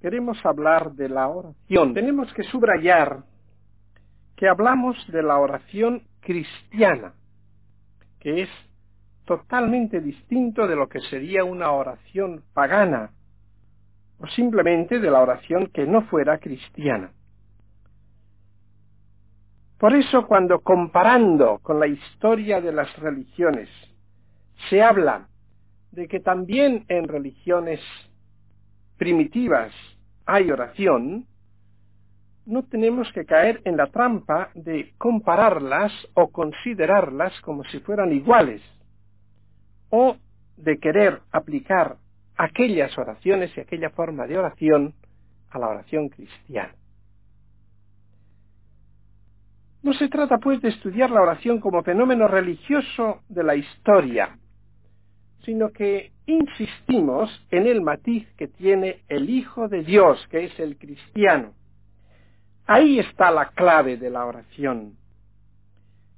queremos hablar de la oración, tenemos que subrayar que hablamos de la oración cristiana, que es totalmente distinto de lo que sería una oración pagana, o simplemente de la oración que no fuera cristiana. Por eso cuando comparando con la historia de las religiones se habla de que también en religiones primitivas hay oración, no tenemos que caer en la trampa de compararlas o considerarlas como si fueran iguales, o de querer aplicar aquellas oraciones y aquella forma de oración a la oración cristiana. No se trata pues de estudiar la oración como fenómeno religioso de la historia, sino que insistimos en el matiz que tiene el Hijo de Dios, que es el cristiano. Ahí está la clave de la oración.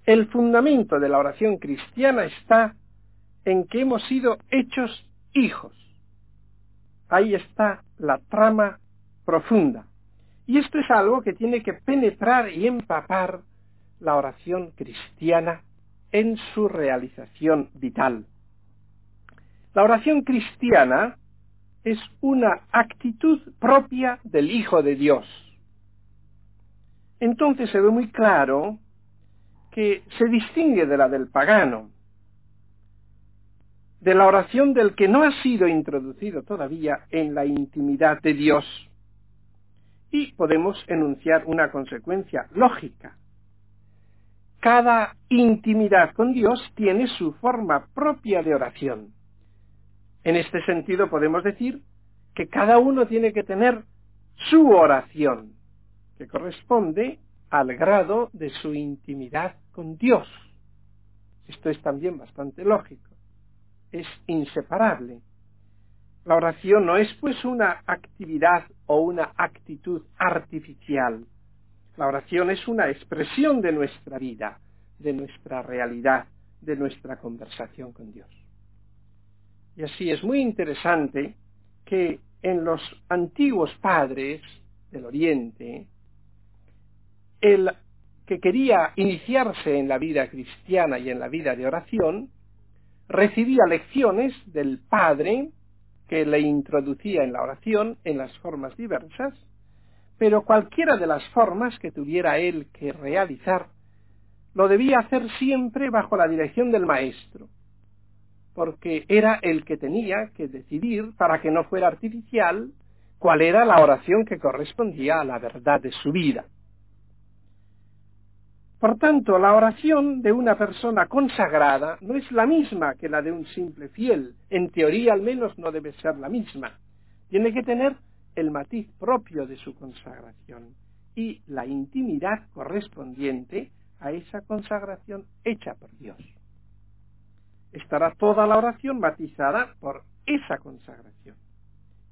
El fundamento de la oración cristiana está en que hemos sido hechos hijos. Ahí está la trama profunda. Y esto es algo que tiene que penetrar y empapar la oración cristiana en su realización vital. La oración cristiana es una actitud propia del Hijo de Dios. Entonces se ve muy claro que se distingue de la del pagano, de la oración del que no ha sido introducido todavía en la intimidad de Dios. Y podemos enunciar una consecuencia lógica cada intimidad con Dios tiene su forma propia de oración. En este sentido podemos decir que cada uno tiene que tener su oración, que corresponde al grado de su intimidad con Dios. Esto es también bastante lógico. Es inseparable. La oración no es pues una actividad o una actitud artificial, la oración es una expresión de nuestra vida, de nuestra realidad, de nuestra conversación con Dios. Y así es muy interesante que en los antiguos padres del Oriente, el que quería iniciarse en la vida cristiana y en la vida de oración, recibía lecciones del Padre que le introducía en la oración en las formas diversas, pero cualquiera de las formas que tuviera él que realizar, lo debía hacer siempre bajo la dirección del maestro, porque era el que tenía que decidir, para que no fuera artificial, cuál era la oración que correspondía a la verdad de su vida. Por tanto, la oración de una persona consagrada no es la misma que la de un simple fiel. En teoría, al menos, no debe ser la misma. Tiene que tener el matiz propio de su consagración y la intimidad correspondiente a esa consagración hecha por Dios. Estará toda la oración matizada por esa consagración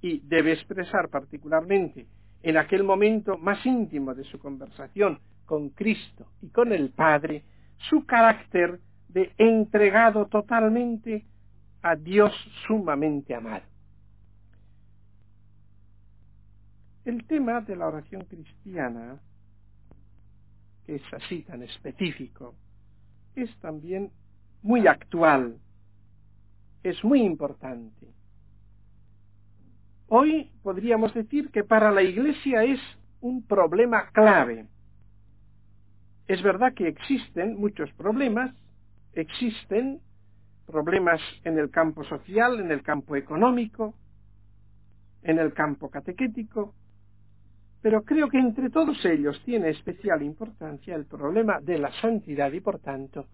y debe expresar particularmente en aquel momento más íntimo de su conversación con Cristo y con el Padre su carácter de entregado totalmente a Dios sumamente amado. El tema de la oración cristiana, que es así tan específico, es también muy actual, es muy importante. Hoy podríamos decir que para la Iglesia es un problema clave. Es verdad que existen muchos problemas, existen problemas en el campo social, en el campo económico, en el campo catequético, pero creo que entre todos ellos tiene especial importancia el problema de la santidad y por tanto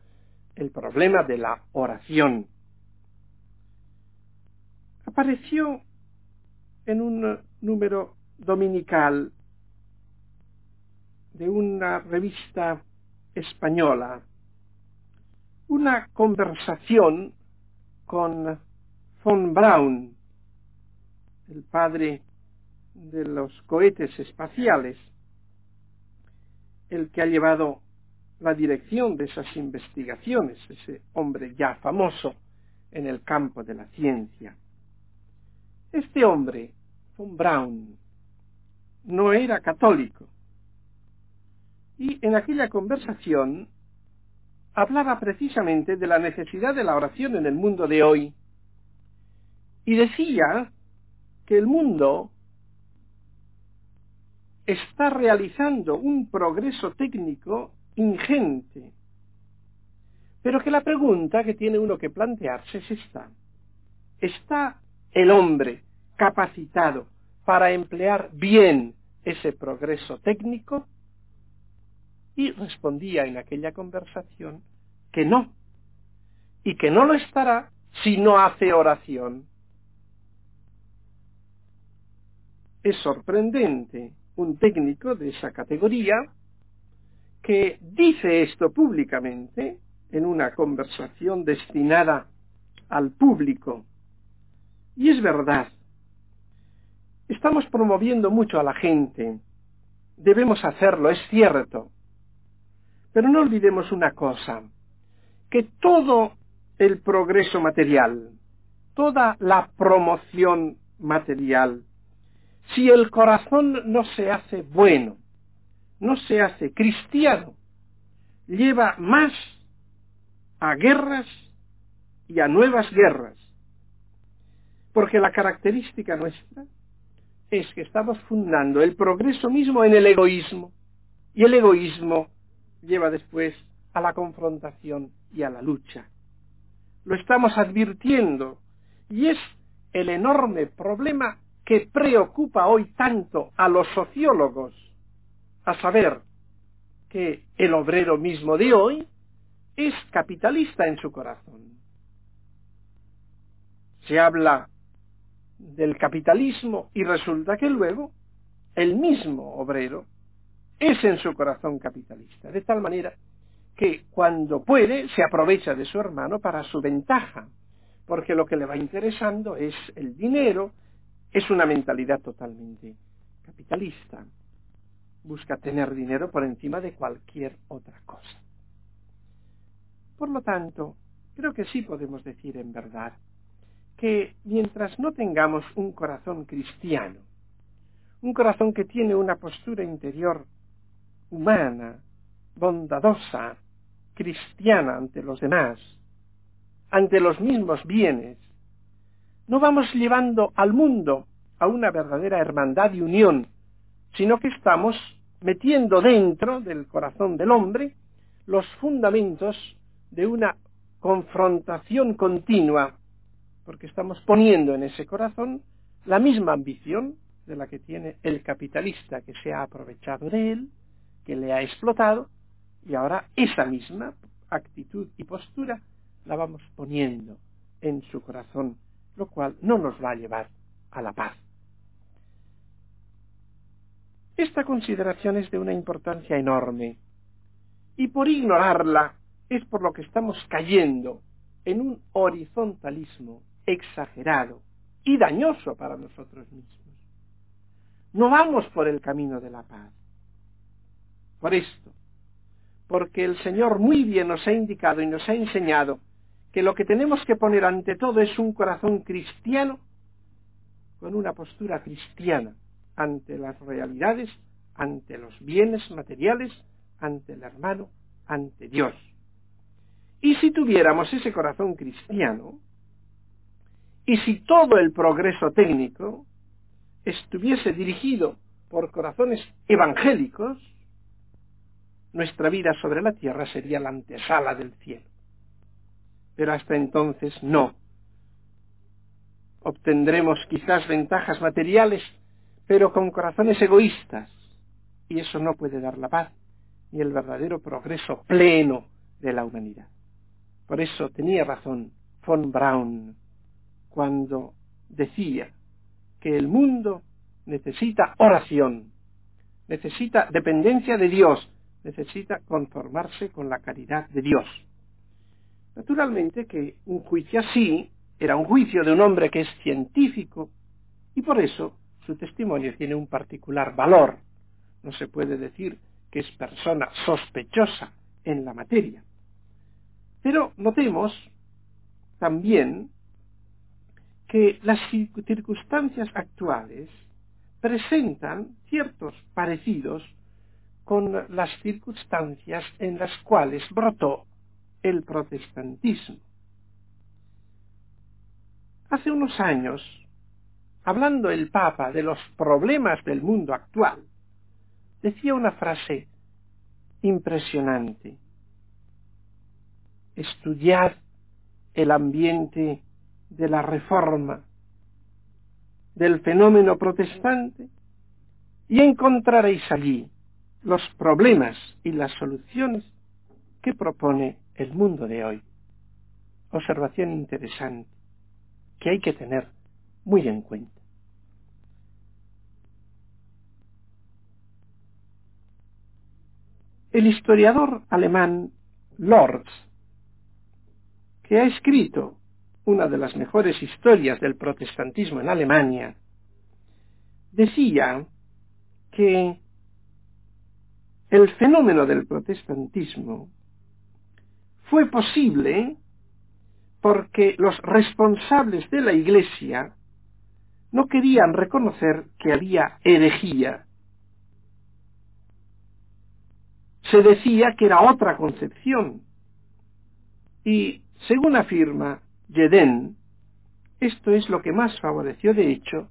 el problema de la oración. Apareció en un número dominical de una revista española una conversación con von Braun, el padre de los cohetes espaciales, el que ha llevado la dirección de esas investigaciones, ese hombre ya famoso en el campo de la ciencia. Este hombre, von Braun, no era católico. Y en aquella conversación hablaba precisamente de la necesidad de la oración en el mundo de hoy y decía que el mundo está realizando un progreso técnico ingente, pero que la pregunta que tiene uno que plantearse es esta. ¿Está el hombre capacitado para emplear bien ese progreso técnico? Y respondía en aquella conversación que no, y que no lo estará si no hace oración. Es sorprendente un técnico de esa categoría que dice esto públicamente en una conversación destinada al público. Y es verdad. Estamos promoviendo mucho a la gente. Debemos hacerlo, es cierto. Pero no olvidemos una cosa, que todo el progreso material, toda la promoción material, si el corazón no se hace bueno, no se hace cristiano, lleva más a guerras y a nuevas guerras. Porque la característica nuestra es que estamos fundando el progreso mismo en el egoísmo. Y el egoísmo lleva después a la confrontación y a la lucha. Lo estamos advirtiendo y es el enorme problema que preocupa hoy tanto a los sociólogos, a saber que el obrero mismo de hoy es capitalista en su corazón. Se habla del capitalismo y resulta que luego el mismo obrero es en su corazón capitalista, de tal manera que cuando puede se aprovecha de su hermano para su ventaja, porque lo que le va interesando es el dinero, es una mentalidad totalmente capitalista. Busca tener dinero por encima de cualquier otra cosa. Por lo tanto, creo que sí podemos decir en verdad que mientras no tengamos un corazón cristiano, un corazón que tiene una postura interior humana, bondadosa, cristiana ante los demás, ante los mismos bienes, no vamos llevando al mundo a una verdadera hermandad y unión, sino que estamos metiendo dentro del corazón del hombre los fundamentos de una confrontación continua, porque estamos poniendo en ese corazón la misma ambición de la que tiene el capitalista que se ha aprovechado de él, que le ha explotado, y ahora esa misma actitud y postura la vamos poniendo en su corazón, lo cual no nos va a llevar a la paz. Esta consideración es de una importancia enorme, y por ignorarla es por lo que estamos cayendo en un horizontalismo exagerado y dañoso para nosotros mismos. No vamos por el camino de la paz. Por esto, porque el Señor muy bien nos ha indicado y nos ha enseñado que lo que tenemos que poner ante todo es un corazón cristiano con una postura cristiana ante las realidades, ante los bienes materiales, ante el hermano, ante Dios. Y si tuviéramos ese corazón cristiano, y si todo el progreso técnico estuviese dirigido por corazones evangélicos, nuestra vida sobre la tierra sería la antesala del cielo. Pero hasta entonces no. Obtendremos quizás ventajas materiales, pero con corazones egoístas, y eso no puede dar la paz ni el verdadero progreso pleno de la humanidad. Por eso tenía razón von Braun cuando decía que el mundo necesita oración, necesita dependencia de Dios, necesita conformarse con la caridad de Dios. Naturalmente que un juicio así era un juicio de un hombre que es científico y por eso su testimonio tiene un particular valor. No se puede decir que es persona sospechosa en la materia. Pero notemos también que las circunstancias actuales presentan ciertos parecidos con las circunstancias en las cuales brotó el protestantismo. Hace unos años, hablando el Papa de los problemas del mundo actual, decía una frase impresionante. Estudiad el ambiente de la reforma, del fenómeno protestante, y encontraréis allí los problemas y las soluciones que propone el mundo de hoy. Observación interesante que hay que tener muy en cuenta. El historiador alemán Lorz, que ha escrito una de las mejores historias del protestantismo en Alemania, decía que el fenómeno del protestantismo fue posible porque los responsables de la Iglesia no querían reconocer que había herejía. Se decía que era otra concepción. Y, según afirma Jeden, esto es lo que más favoreció, de hecho,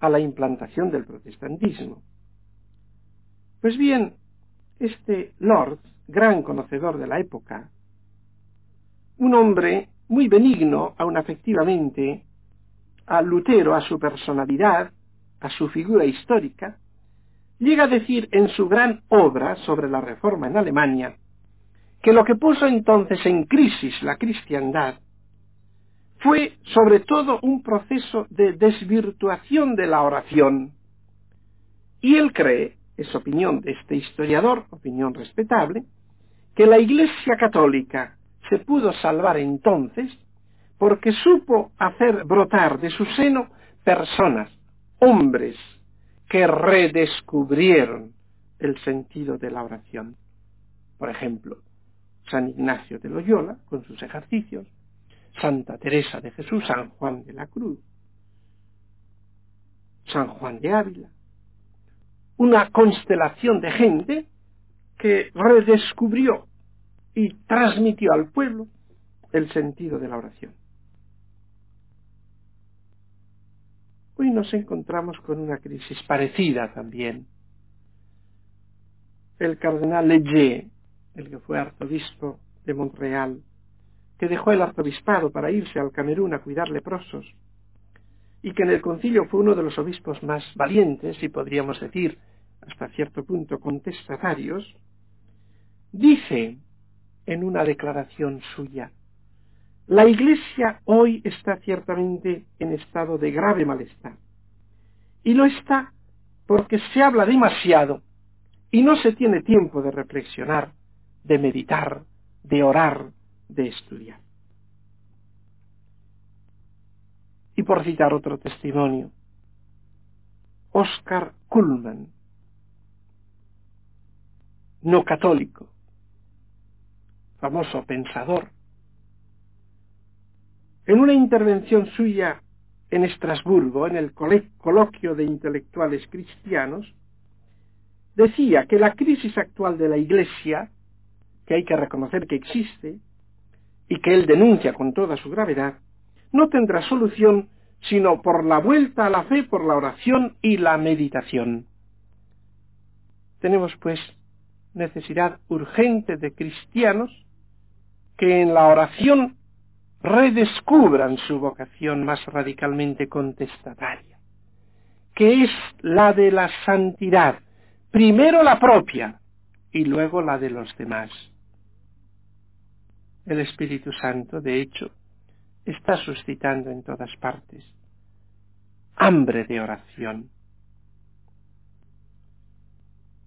a la implantación del protestantismo. Pues bien, este Lord, gran conocedor de la época, un hombre muy benigno, aun afectivamente, a Lutero, a su personalidad, a su figura histórica, llega a decir en su gran obra sobre la reforma en Alemania que lo que puso entonces en crisis la cristiandad fue sobre todo un proceso de desvirtuación de la oración. Y él cree, es opinión de este historiador, opinión respetable, que la Iglesia católica se pudo salvar entonces porque supo hacer brotar de su seno personas, hombres, que redescubrieron el sentido de la oración. Por ejemplo, San Ignacio de Loyola, con sus ejercicios, Santa Teresa de Jesús, San Juan de la Cruz, San Juan de Ávila, una constelación de gente que redescubrió y transmitió al pueblo el sentido de la oración. Hoy nos encontramos con una crisis parecida también. El cardenal Leger, el que fue arzobispo de Montreal, que dejó el arzobispado para irse al Camerún a cuidar leprosos, y que en el concilio fue uno de los obispos más valientes y podríamos decir hasta cierto punto contestatarios, dice en una declaración suya, la Iglesia hoy está ciertamente en estado de grave malestar. Y lo está porque se habla demasiado y no se tiene tiempo de reflexionar, de meditar, de orar, de estudiar. Y por citar otro testimonio, Oscar Kuhlman, no católico, famoso pensador, en una intervención suya en Estrasburgo, en el coloquio de intelectuales cristianos, decía que la crisis actual de la Iglesia, que hay que reconocer que existe, y que él denuncia con toda su gravedad, no tendrá solución sino por la vuelta a la fe, por la oración y la meditación. Tenemos, pues, necesidad urgente de cristianos que en la oración redescubran su vocación más radicalmente contestataria, que es la de la santidad, primero la propia y luego la de los demás. El Espíritu Santo, de hecho, está suscitando en todas partes hambre de oración,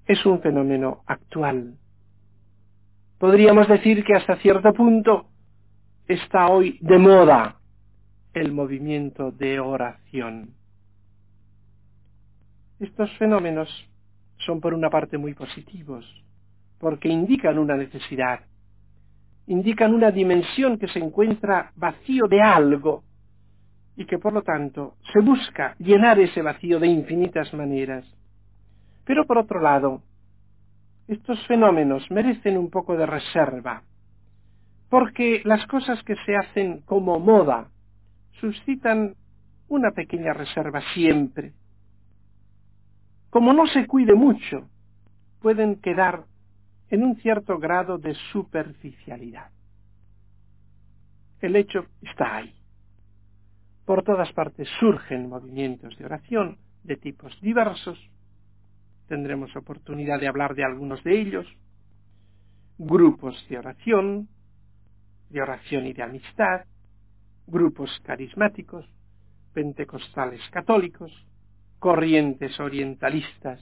es un fenómeno actual. Podríamos decir que hasta cierto punto está hoy de moda el movimiento de oración. Estos fenómenos son por una parte muy positivos, porque indican una necesidad, indican una dimensión que se encuentra vacío de algo y que por lo tanto se busca llenar ese vacío de infinitas maneras. Pero por otro lado, estos fenómenos merecen un poco de reserva, porque las cosas que se hacen como moda suscitan una pequeña reserva siempre. Como no se cuide mucho, pueden quedar en un cierto grado de superficialidad. El hecho está ahí. Por todas partes surgen movimientos de oración de tipos diversos. Tendremos oportunidad de hablar de algunos de ellos. Grupos de oración, de oración y de amistad, grupos carismáticos, pentecostales católicos, corrientes orientalistas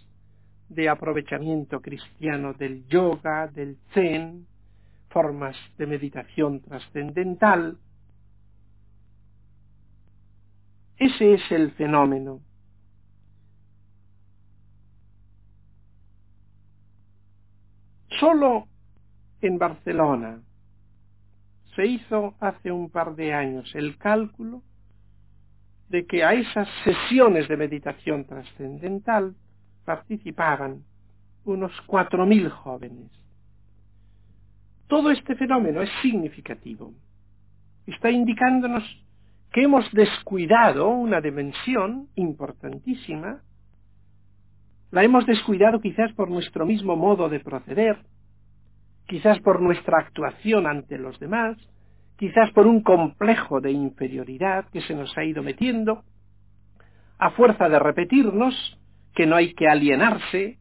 de aprovechamiento cristiano del yoga, del zen, formas de meditación trascendental. Ese es el fenómeno. Solo en Barcelona se hizo hace un par de años el cálculo de que a esas sesiones de meditación trascendental participaban unos cuatro mil jóvenes. Todo este fenómeno es significativo. Está indicándonos que hemos descuidado una dimensión importantísima, la hemos descuidado quizás por nuestro mismo modo de proceder, quizás por nuestra actuación ante los demás, quizás por un complejo de inferioridad que se nos ha ido metiendo, a fuerza de repetirnos que no hay que alienarse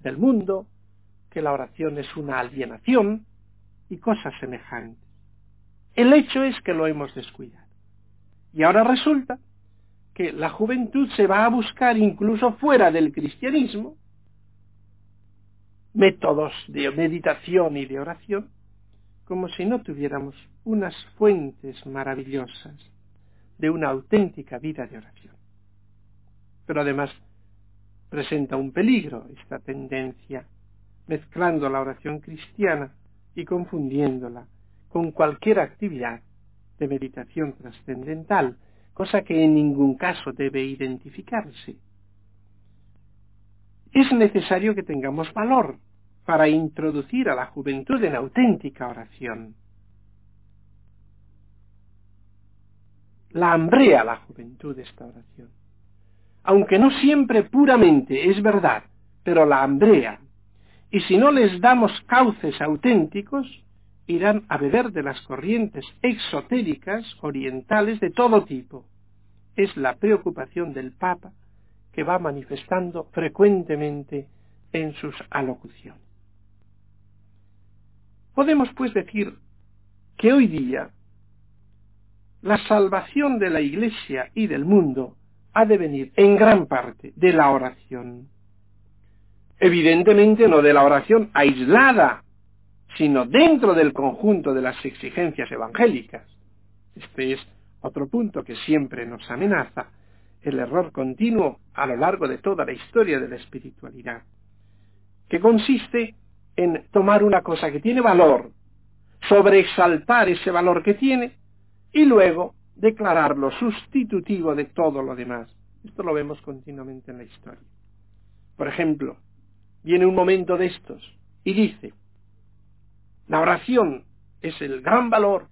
del mundo, que la oración es una alienación y cosas semejantes. El hecho es que lo hemos descuidado. Y ahora resulta que la juventud se va a buscar incluso fuera del cristianismo métodos de meditación y de oración, como si no tuviéramos unas fuentes maravillosas de una auténtica vida de oración. Pero además presenta un peligro esta tendencia, mezclando la oración cristiana y confundiéndola con cualquier actividad de meditación trascendental, cosa que en ningún caso debe identificarse. Es necesario que tengamos valor para introducir a la juventud en auténtica oración. La hambrea la juventud esta oración. Aunque no siempre puramente es verdad, pero la hambrea. Y si no les damos cauces auténticos, irán a beber de las corrientes exotéricas orientales de todo tipo. Es la preocupación del Papa que va manifestando frecuentemente en sus alocuciones. Podemos pues decir que hoy día la salvación de la Iglesia y del mundo ha de venir en gran parte de la oración. Evidentemente no de la oración aislada, sino dentro del conjunto de las exigencias evangélicas. Este es otro punto que siempre nos amenaza, el error continuo a lo largo de toda la historia de la espiritualidad, que consiste en tomar una cosa que tiene valor, sobreexaltar ese valor que tiene y luego declararlo sustitutivo de todo lo demás. Esto lo vemos continuamente en la historia. Por ejemplo, viene un momento de estos y dice, la oración es el gran valor,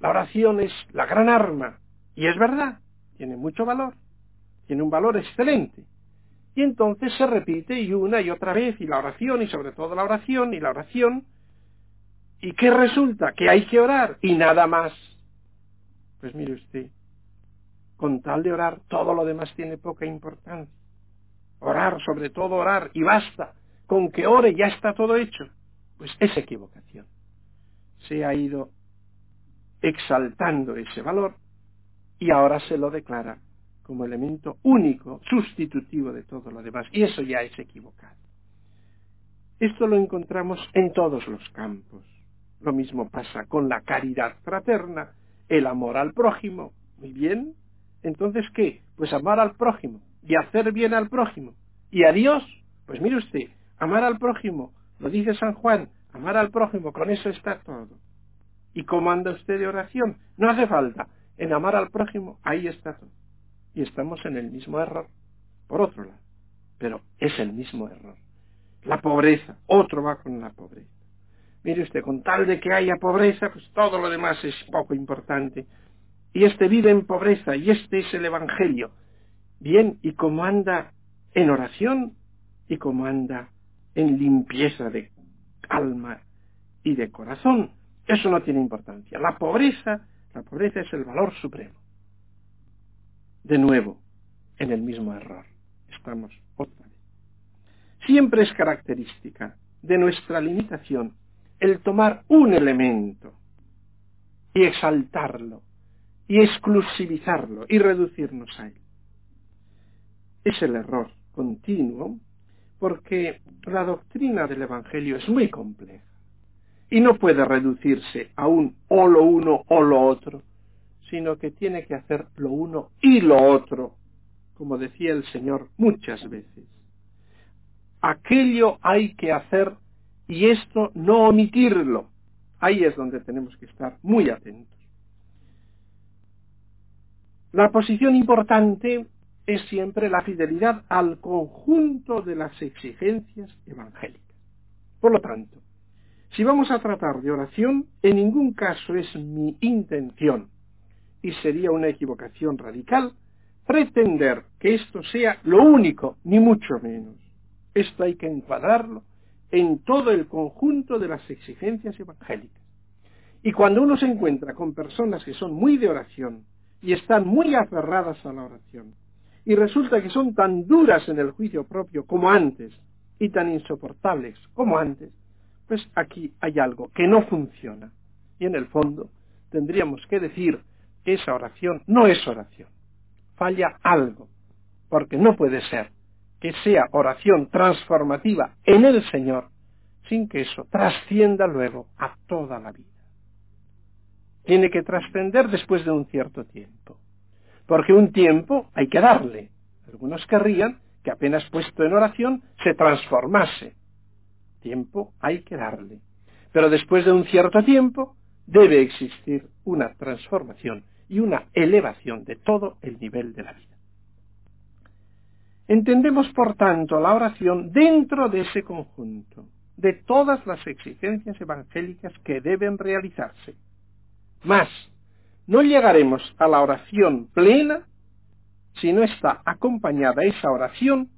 la oración es la gran arma, y es verdad, tiene mucho valor, tiene un valor excelente, y entonces se repite y una y otra vez, y la oración, y sobre todo la oración, y la oración. ¿Y qué resulta? Que hay que orar, y nada más. Pues mire usted, con tal de orar, todo lo demás tiene poca importancia. Orar, sobre todo orar, y basta. Con que ore ya está todo hecho. Pues es equivocación. Se ha ido exaltando ese valor y ahora se lo declara como elemento único, sustitutivo de todo lo demás. Y eso ya es equivocado. Esto lo encontramos en todos los campos. Lo mismo pasa con la caridad fraterna, el amor al prójimo. Muy bien. Entonces, ¿qué? Pues amar al prójimo y hacer bien al prójimo. ¿Y a Dios? Pues mire usted, amar al prójimo, lo dice San Juan, amar al prójimo, con eso está todo. ¿Y cómo anda usted de oración? No hace falta. En amar al prójimo, ahí está todo. Y estamos en el mismo error, por otro lado. Pero es el mismo error. La pobreza, otro va con la pobreza. Mire usted, con tal de que haya pobreza, pues todo lo demás es poco importante. Y este vive en pobreza, y este es el Evangelio. Bien, ¿y cómo anda en oración? ¿Y cómo anda en limpieza de alma y de corazón? Eso no tiene importancia. La pobreza, la pobreza es el valor supremo. De nuevo, en el mismo error. Estamos otra vez. Siempre es característica de nuestra limitación el tomar un elemento y exaltarlo y exclusivizarlo y reducirnos a él. Es el error continuo porque la doctrina del Evangelio es muy compleja y no puede reducirse a un o lo uno o lo otro, sino que tiene que hacer lo uno y lo otro, como decía el Señor muchas veces. Aquello hay que hacer y esto no omitirlo. Ahí es donde tenemos que estar muy atentos. La posición importante es siempre la fidelidad al conjunto de las exigencias evangélicas. Por lo tanto, si vamos a tratar de oración, en ningún caso es mi intención, y sería una equivocación radical, pretender que esto sea lo único, ni mucho menos. Esto hay que encuadrarlo en todo el conjunto de las exigencias evangélicas. Y cuando uno se encuentra con personas que son muy de oración y están muy aferradas a la oración, y resulta que son tan duras en el juicio propio como antes, y tan insoportables como antes, pues aquí hay algo que no funciona. Y en el fondo tendríamos que decir esa oración no es oración. Falla algo, porque no puede ser que sea oración transformativa en el Señor sin que eso trascienda luego a toda la vida. Tiene que trascender después de un cierto tiempo, porque un tiempo hay que darle. Algunos querrían que apenas puesto en oración se transformase. Tiempo hay que darle. Pero después de un cierto tiempo debe existir una transformación y una elevación de todo el nivel de la vida. Entendemos, por tanto, la oración dentro de ese conjunto, de todas las exigencias evangélicas que deben realizarse. Más, no llegaremos a la oración plena si no está acompañada esa oración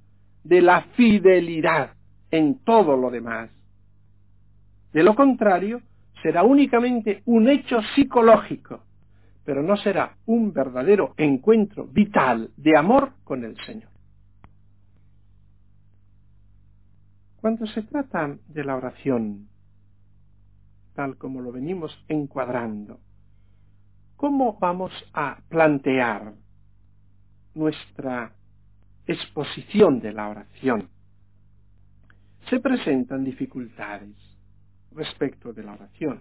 de la fidelidad en todo lo demás. De lo contrario, será únicamente un hecho psicológico, pero no será un verdadero encuentro vital de amor con el Señor. Cuando se trata de la oración, tal como lo venimos encuadrando, ¿cómo vamos a plantear nuestra exposición de la oración? Se presentan dificultades respecto de la oración.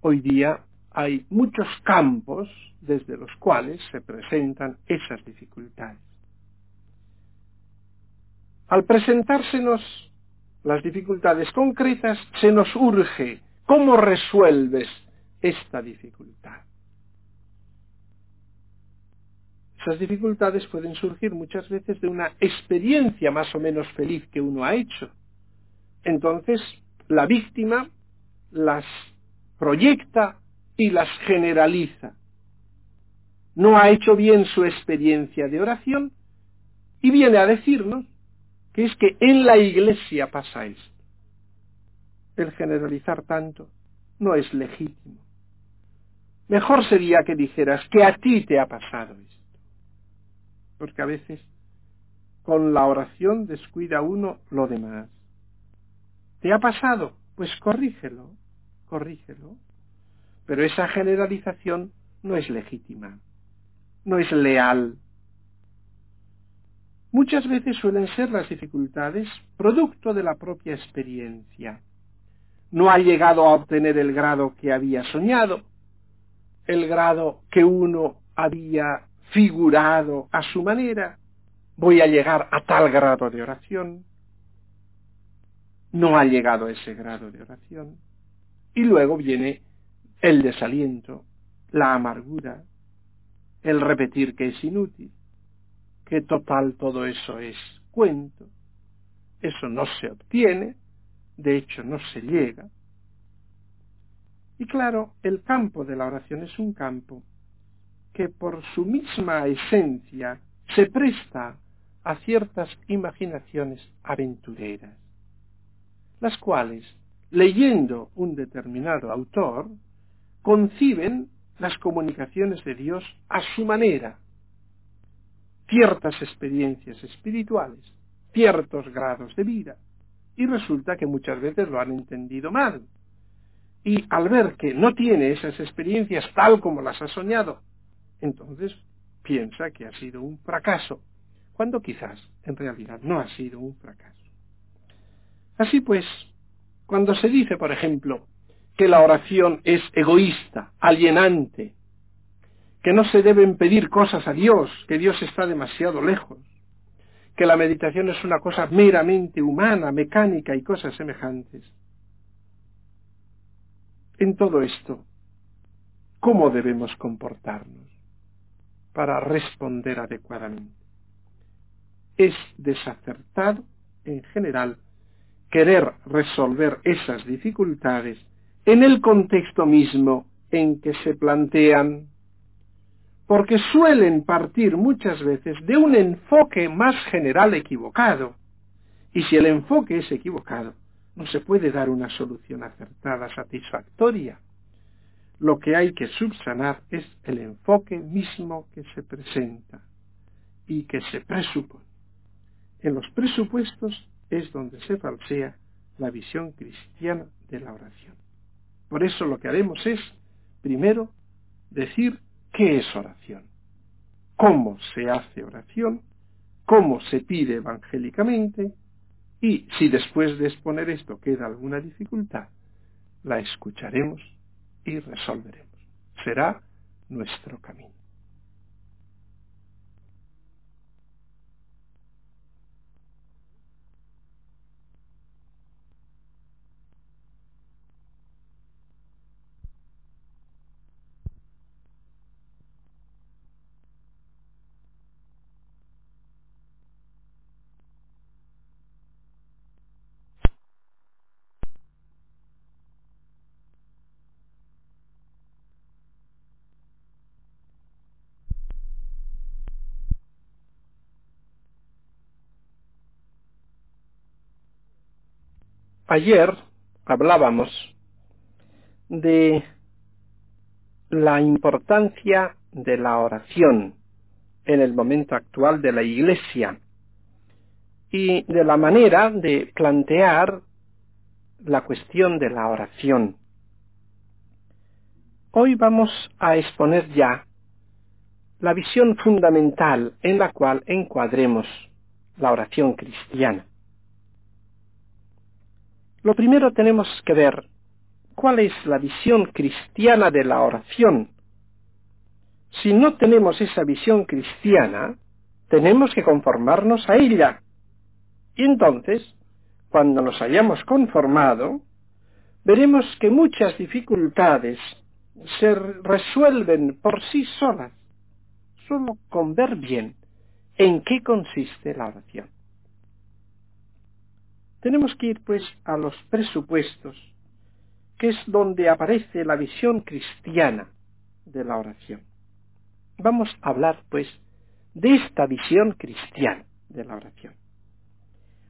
Hoy día hay muchos campos desde los cuales se presentan esas dificultades. Al presentársenos las dificultades concretas, se nos urge cómo resuelves esta dificultad. Esas dificultades pueden surgir muchas veces de una experiencia más o menos feliz que uno ha hecho. Entonces, la víctima las proyecta y las generaliza. No ha hecho bien su experiencia de oración y viene a decirnos que es que en la iglesia pasa esto. El generalizar tanto no es legítimo. Mejor sería que dijeras que a ti te ha pasado esto. Porque a veces con la oración descuida uno lo demás. ¿Te ha pasado? Pues corrígelo, corrígelo. Pero esa generalización no es legítima, no es leal, Muchas veces suelen ser las dificultades producto de la propia experiencia. No ha llegado a obtener el grado que había soñado, el grado que uno había figurado a su manera. Voy a llegar a tal grado de oración. No ha llegado a ese grado de oración. Y luego viene el desaliento, la amargura, el repetir que es inútil, que total todo eso es cuento, eso no se obtiene, de hecho no se llega. Y claro, el campo de la oración es un campo que por su misma esencia se presta a ciertas imaginaciones aventureras, las cuales, leyendo un determinado autor, conciben las comunicaciones de Dios a su manera, ciertas experiencias espirituales, ciertos grados de vida, y resulta que muchas veces lo han entendido mal. Y al ver que no tiene esas experiencias tal como las ha soñado, entonces piensa que ha sido un fracaso, cuando quizás en realidad no ha sido un fracaso. Así pues, cuando se dice, por ejemplo, que la oración es egoísta, alienante, que no se deben pedir cosas a Dios, que Dios está demasiado lejos, que la meditación es una cosa meramente humana, mecánica y cosas semejantes. En todo esto, ¿cómo debemos comportarnos para responder adecuadamente? Es desacertado, en general, querer resolver esas dificultades en el contexto mismo en que se plantean porque suelen partir muchas veces de un enfoque más general equivocado. Y si el enfoque es equivocado, no se puede dar una solución acertada, satisfactoria. Lo que hay que subsanar es el enfoque mismo que se presenta y que se presupone. En los presupuestos es donde se falsea la visión cristiana de la oración. Por eso lo que haremos es, primero, decir ¿Qué es oración? ¿Cómo se hace oración? ¿Cómo se pide evangélicamente? Y si después de exponer esto queda alguna dificultad, la escucharemos y resolveremos. Será nuestro camino. Ayer hablábamos de la importancia de la oración en el momento actual de la Iglesia y de la manera de plantear la cuestión de la oración. Hoy vamos a exponer ya la visión fundamental en la cual encuadremos la oración cristiana. Lo primero tenemos que ver cuál es la visión cristiana de la oración. Si no tenemos esa visión cristiana, tenemos que conformarnos a ella. Y entonces, cuando nos hayamos conformado, veremos que muchas dificultades se resuelven por sí solas, solo con ver bien en qué consiste la oración. Tenemos que ir pues a los presupuestos, que es donde aparece la visión cristiana de la oración. Vamos a hablar pues de esta visión cristiana de la oración.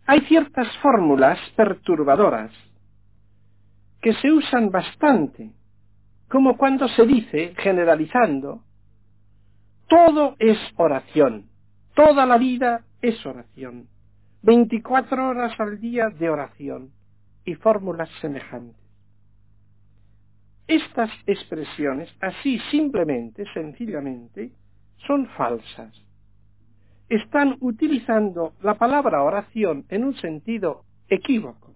Hay ciertas fórmulas perturbadoras que se usan bastante, como cuando se dice, generalizando, todo es oración, toda la vida es oración 24 horas al día de oración y fórmulas semejantes. Estas expresiones, así simplemente, sencillamente, son falsas. están utilizando la palabra oración en un sentido equívoco.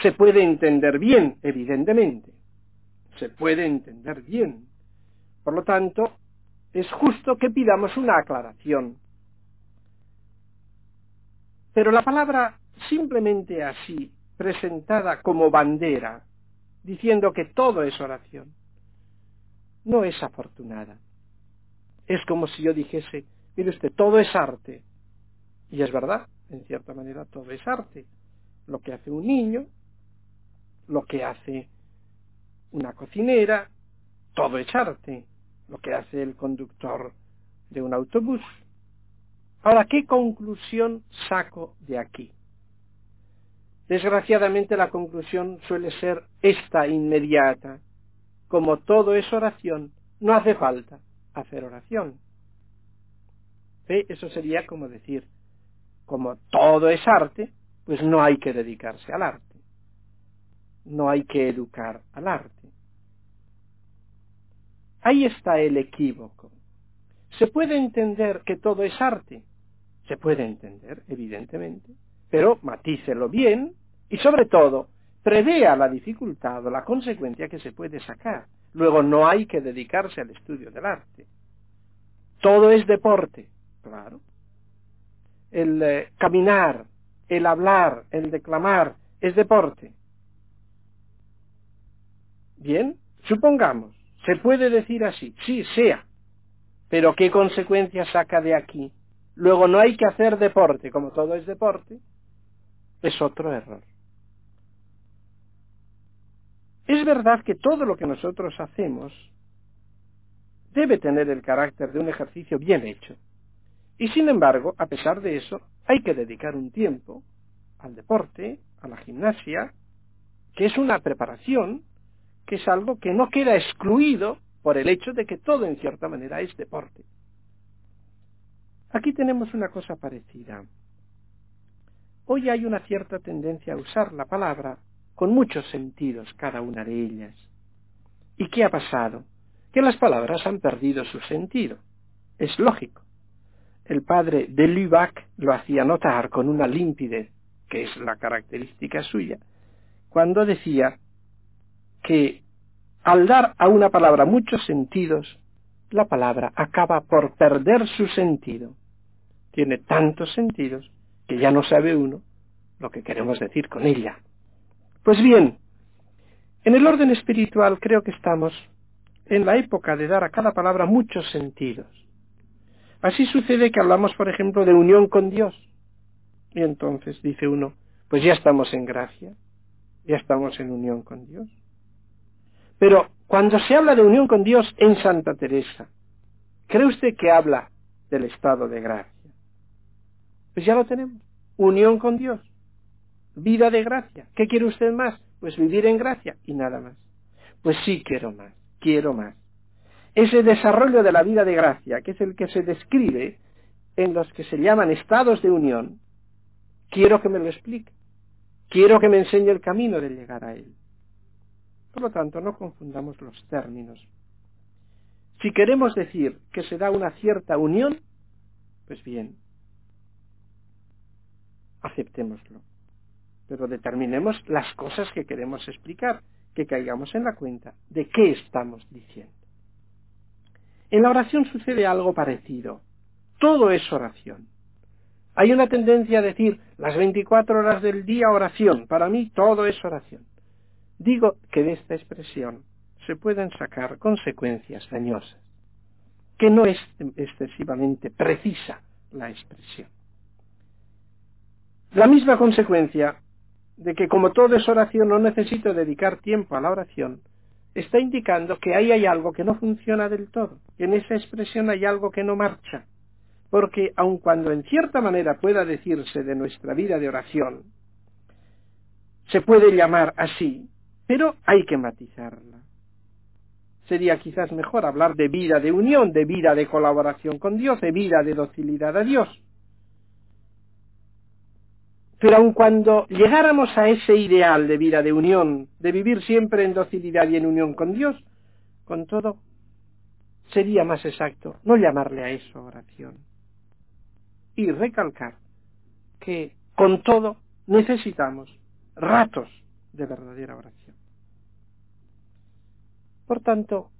Se puede entender bien, evidentemente. Se puede entender bien. Por lo tanto, es justo que pidamos una aclaración. Pero la palabra simplemente así, presentada como bandera, diciendo que todo es oración, no es afortunada. Es como si yo dijese, mire usted, todo es arte. Y es verdad, en cierta manera todo es arte. Lo que hace un niño, lo que hace una cocinera, todo es arte. Lo que hace el conductor de un autobús. Ahora, ¿qué conclusión saco de aquí? Desgraciadamente la conclusión suele ser esta inmediata. Como todo es oración, no hace falta hacer oración. Eso sería como decir, como todo es arte, pues no hay que dedicarse al arte. No hay que educar al arte. Ahí está el equívoco. Se puede entender que todo es arte. Se puede entender, evidentemente, pero matícelo bien y sobre todo prevea la dificultad o la consecuencia que se puede sacar. Luego no hay que dedicarse al estudio del arte. Todo es deporte, claro. El eh, caminar, el hablar, el declamar, es deporte. Bien, supongamos, se puede decir así, sí, sea, pero ¿qué consecuencias saca de aquí? Luego no hay que hacer deporte, como todo es deporte, es otro error. Es verdad que todo lo que nosotros hacemos debe tener el carácter de un ejercicio bien hecho. Y sin embargo, a pesar de eso, hay que dedicar un tiempo al deporte, a la gimnasia, que es una preparación, que es algo que no queda excluido por el hecho de que todo en cierta manera es deporte. Aquí tenemos una cosa parecida. Hoy hay una cierta tendencia a usar la palabra con muchos sentidos cada una de ellas. ¿Y qué ha pasado? Que las palabras han perdido su sentido. Es lógico. El padre de Lubac lo hacía notar con una limpidez, que es la característica suya, cuando decía que al dar a una palabra muchos sentidos, la palabra acaba por perder su sentido. Tiene tantos sentidos que ya no sabe uno lo que queremos decir con ella. Pues bien, en el orden espiritual creo que estamos en la época de dar a cada palabra muchos sentidos. Así sucede que hablamos, por ejemplo, de unión con Dios. Y entonces dice uno, pues ya estamos en gracia, ya estamos en unión con Dios. Pero cuando se habla de unión con Dios en Santa Teresa, ¿cree usted que habla del estado de gracia? Pues ya lo tenemos, unión con Dios vida de gracia. ¿Qué quiere usted más? Pues vivir en gracia y nada más. Pues sí quiero más, quiero más. Ese desarrollo de la vida de gracia, que es el que se describe en los que se llaman estados de unión, quiero que me lo explique. Quiero que me enseñe el camino de llegar a él. Por lo tanto, no confundamos los términos. Si queremos decir que se da una cierta unión, pues bien, aceptémoslo pero determinemos las cosas que queremos explicar, que caigamos en la cuenta de qué estamos diciendo. En la oración sucede algo parecido. Todo es oración. Hay una tendencia a decir las 24 horas del día oración. Para mí todo es oración. Digo que de esta expresión se pueden sacar consecuencias dañosas, que no es excesivamente precisa la expresión. La misma consecuencia de que como todo es oración no necesito dedicar tiempo a la oración, está indicando que ahí hay algo que no funciona del todo, que en esa expresión hay algo que no marcha, porque aun cuando en cierta manera pueda decirse de nuestra vida de oración, se puede llamar así, pero hay que matizarla. Sería quizás mejor hablar de vida de unión, de vida de colaboración con Dios, de vida de docilidad a Dios, pero aun cuando llegáramos a ese ideal de vida de unión, de vivir siempre en docilidad y en unión con Dios, con todo, sería más exacto no llamarle a eso oración. Y recalcar que con todo necesitamos ratos de verdadera oración. Por tanto,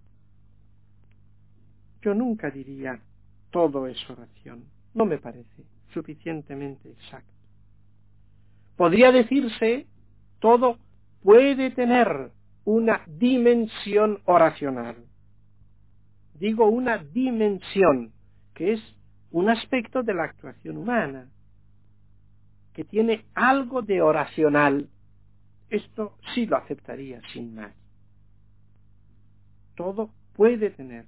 yo nunca diría todo es oración. No me parece suficientemente exacto. Podría decirse todo puede tener una dimensión oracional. Digo una dimensión, que es un aspecto de la actuación humana, que tiene algo de oracional. Esto sí lo aceptaría sin más. Todo puede tener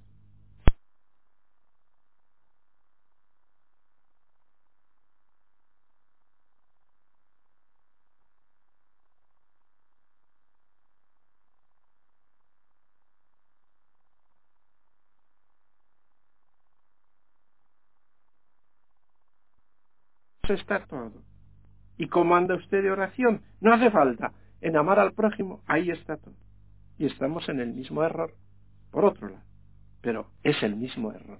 está todo. ¿Y cómo anda usted de oración? No hace falta. En amar al prójimo, ahí está todo. Y estamos en el mismo error, por otro lado. Pero es el mismo error.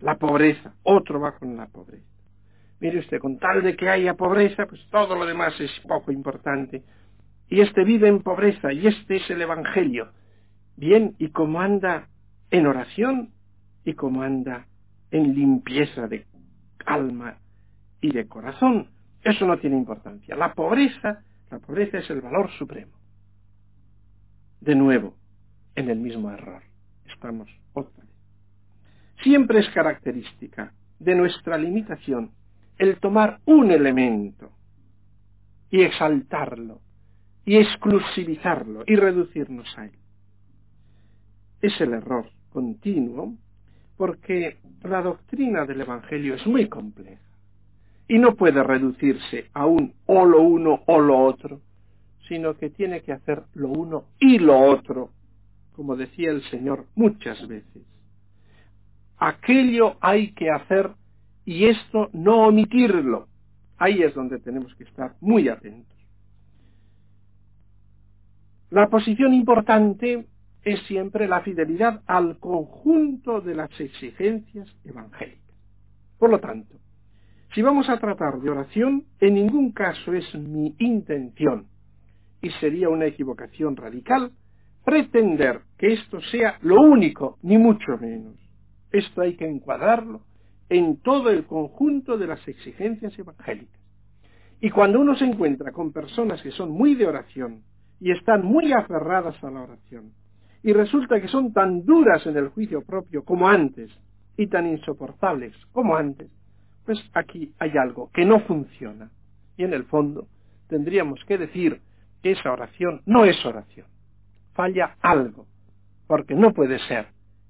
La pobreza, otro va con la pobreza. Mire usted, con tal de que haya pobreza, pues todo lo demás es poco importante. Y este vive en pobreza, y este es el Evangelio. Bien, ¿y cómo anda en oración? ¿Y cómo anda en limpieza de alma y de corazón. Eso no tiene importancia. La pobreza, la pobreza es el valor supremo. De nuevo, en el mismo error. Estamos otra vez. Siempre es característica de nuestra limitación el tomar un elemento y exaltarlo y exclusivizarlo y reducirnos a él. Es el error continuo porque la doctrina del Evangelio es muy compleja y no puede reducirse a un o lo uno o lo otro, sino que tiene que hacer lo uno y lo otro, como decía el Señor muchas veces. Aquello hay que hacer y esto no omitirlo. Ahí es donde tenemos que estar muy atentos. La posición importante es siempre la fidelidad al conjunto de las exigencias evangélicas. Por lo tanto, si vamos a tratar de oración, en ningún caso es mi intención, y sería una equivocación radical, pretender que esto sea lo único, ni mucho menos. Esto hay que encuadrarlo en todo el conjunto de las exigencias evangélicas. Y cuando uno se encuentra con personas que son muy de oración y están muy aferradas a la oración, y resulta que son tan duras en el juicio propio como antes, y tan insoportables como antes, pues aquí hay algo que no funciona. Y en el fondo tendríamos que decir que esa oración no es oración. Falla algo, porque no puede ser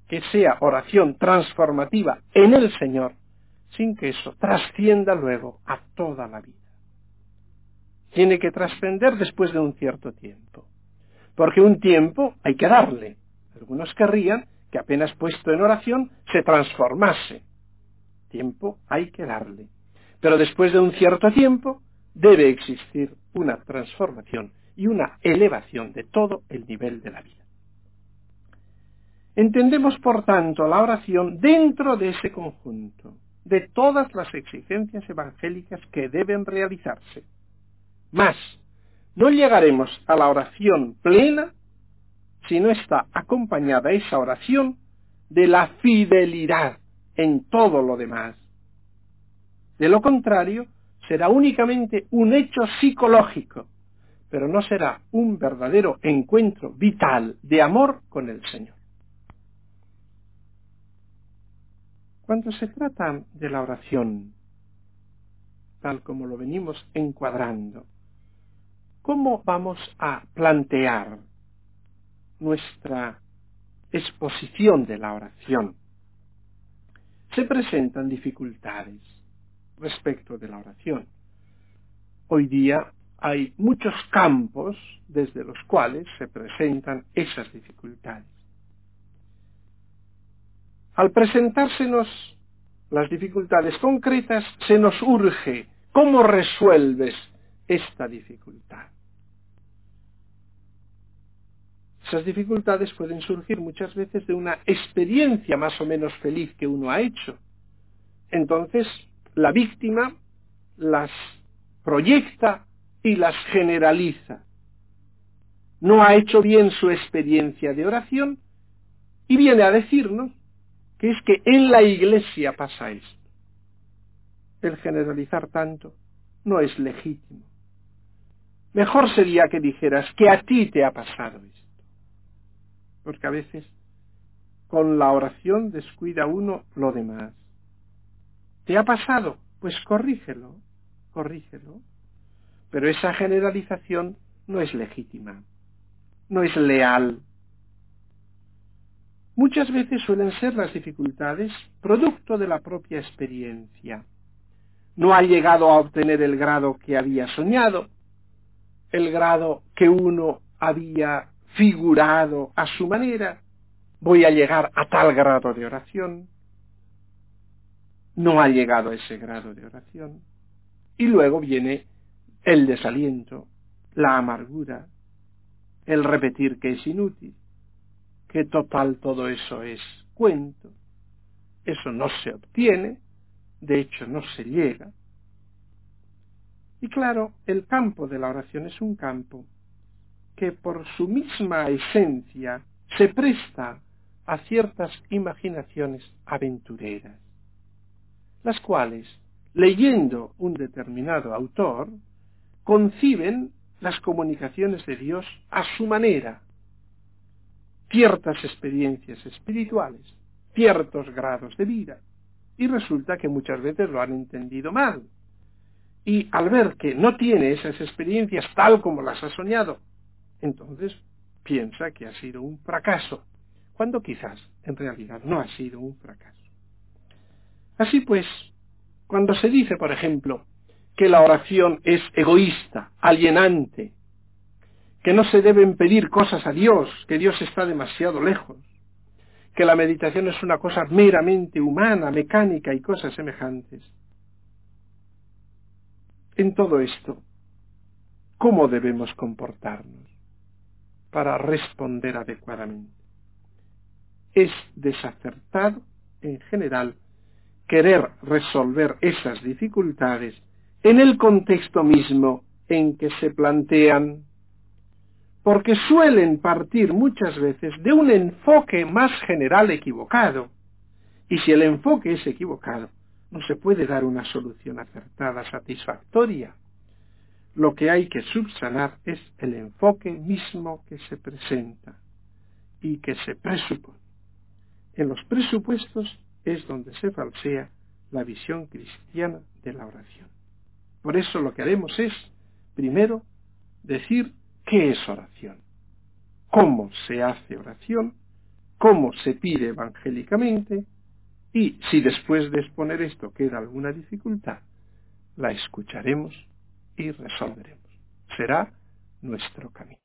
que sea oración transformativa en el Señor sin que eso trascienda luego a toda la vida. Tiene que trascender después de un cierto tiempo, porque un tiempo hay que darle. Algunos querrían que apenas puesto en oración se transformase, tiempo hay que darle. Pero después de un cierto tiempo debe existir una transformación y una elevación de todo el nivel de la vida. Entendemos, por tanto, la oración dentro de ese conjunto, de todas las exigencias evangélicas que deben realizarse. Más, no llegaremos a la oración plena si no está acompañada esa oración de la fidelidad en todo lo demás. De lo contrario, será únicamente un hecho psicológico, pero no será un verdadero encuentro vital de amor con el Señor. Cuando se trata de la oración, tal como lo venimos encuadrando, ¿cómo vamos a plantear nuestra exposición de la oración? Se presentan dificultades respecto de la oración. Hoy día hay muchos campos desde los cuales se presentan esas dificultades. Al presentársenos las dificultades concretas, se nos urge cómo resuelves esta dificultad. Esas dificultades pueden surgir muchas veces de una experiencia más o menos feliz que uno ha hecho. Entonces, la víctima las proyecta y las generaliza. No ha hecho bien su experiencia de oración y viene a decirnos que es que en la iglesia pasa esto. El generalizar tanto no es legítimo. Mejor sería que dijeras que a ti te ha pasado esto. Porque a veces con la oración descuida uno lo demás. ¿Te ha pasado? Pues corrígelo, corrígelo. Pero esa generalización no es legítima, no es leal. Muchas veces suelen ser las dificultades producto de la propia experiencia. No ha llegado a obtener el grado que había soñado, el grado que uno había figurado a su manera, voy a llegar a tal grado de oración, no ha llegado a ese grado de oración, y luego viene el desaliento, la amargura, el repetir que es inútil, que total todo eso es cuento, eso no se obtiene, de hecho no se llega. Y claro, el campo de la oración es un campo que por su misma esencia se presta a ciertas imaginaciones aventureras, las cuales, leyendo un determinado autor, conciben las comunicaciones de Dios a su manera, ciertas experiencias espirituales, ciertos grados de vida, y resulta que muchas veces lo han entendido mal. Y al ver que no tiene esas experiencias tal como las ha soñado, entonces piensa que ha sido un fracaso, cuando quizás en realidad no ha sido un fracaso. Así pues, cuando se dice, por ejemplo, que la oración es egoísta, alienante, que no se deben pedir cosas a Dios, que Dios está demasiado lejos, que la meditación es una cosa meramente humana, mecánica y cosas semejantes. En todo esto, ¿cómo debemos comportarnos? Para responder adecuadamente. Es desacertado, en general, querer resolver esas dificultades en el contexto mismo en que se plantean, porque suelen partir muchas veces de un enfoque más general equivocado, y si el enfoque es equivocado, no se puede dar una solución acertada, satisfactoria lo que hay que subsanar es el enfoque mismo que se presenta y que se presupone. En los presupuestos es donde se falsea la visión cristiana de la oración. Por eso lo que haremos es, primero, decir qué es oración, cómo se hace oración, cómo se pide evangélicamente, y si después de exponer esto queda alguna dificultad, la escucharemos y resolveremos. Será nuestro camino.